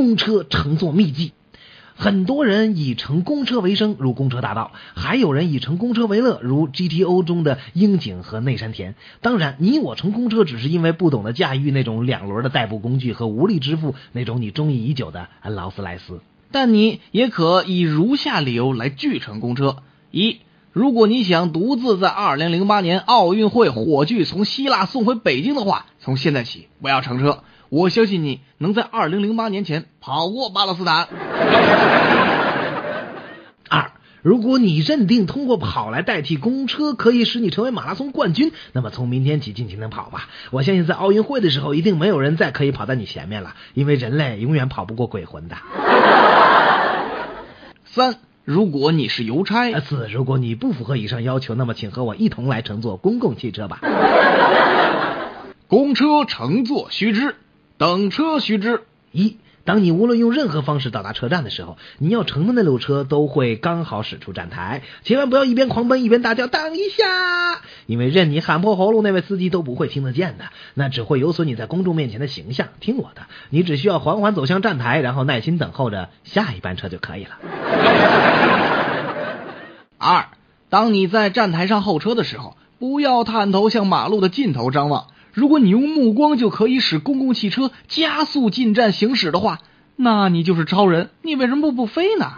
公车乘坐秘籍。很多人以乘公车为生，如公车大道；还有人以乘公车为乐，如 GTO 中的樱井和内山田。当然，你我乘公车只是因为不懂得驾驭那种两轮的代步工具和无力支付那种你中意已久的劳斯莱斯。但你也可以如下理由来拒乘公车：一，如果你想独自在2008年奥运会火炬从希腊送回北京的话，从现在起不要乘车。我相信你能在二零零八年前跑过巴勒斯坦。二，如果你认定通过跑来代替公车可以使你成为马拉松冠军，那么从明天起尽情的跑吧。我相信在奥运会的时候，一定没有人再可以跑在你前面了，因为人类永远跑不过鬼魂的。三，如果你是邮差。四，如果你不符合以上要求，那么请和我一同来乘坐公共汽车吧。公车乘坐须知。等车须知：一，当你无论用任何方式到达车站的时候，你要乘的那路车都会刚好驶出站台，千万不要一边狂奔一边大叫“等一下”，因为任你喊破喉咙，那位司机都不会听得见的，那只会有损你在公众面前的形象。听我的，你只需要缓缓走向站台，然后耐心等候着下一班车就可以了。二，当你在站台上候车的时候，不要探头向马路的尽头张望。如果你用目光就可以使公共汽车加速进站行驶的话，那你就是超人。你为什么不飞呢？